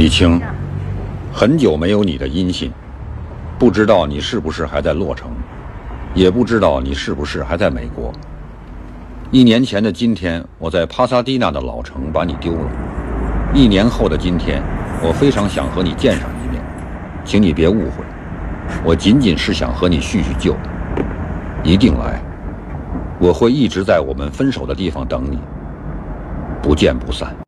李青，很久没有你的音信，不知道你是不是还在洛城，也不知道你是不是还在美国。一年前的今天，我在帕萨蒂娜的老城把你丢了。一年后的今天，我非常想和你见上一面，请你别误会，我仅仅是想和你叙叙旧。一定来，我会一直在我们分手的地方等你，不见不散。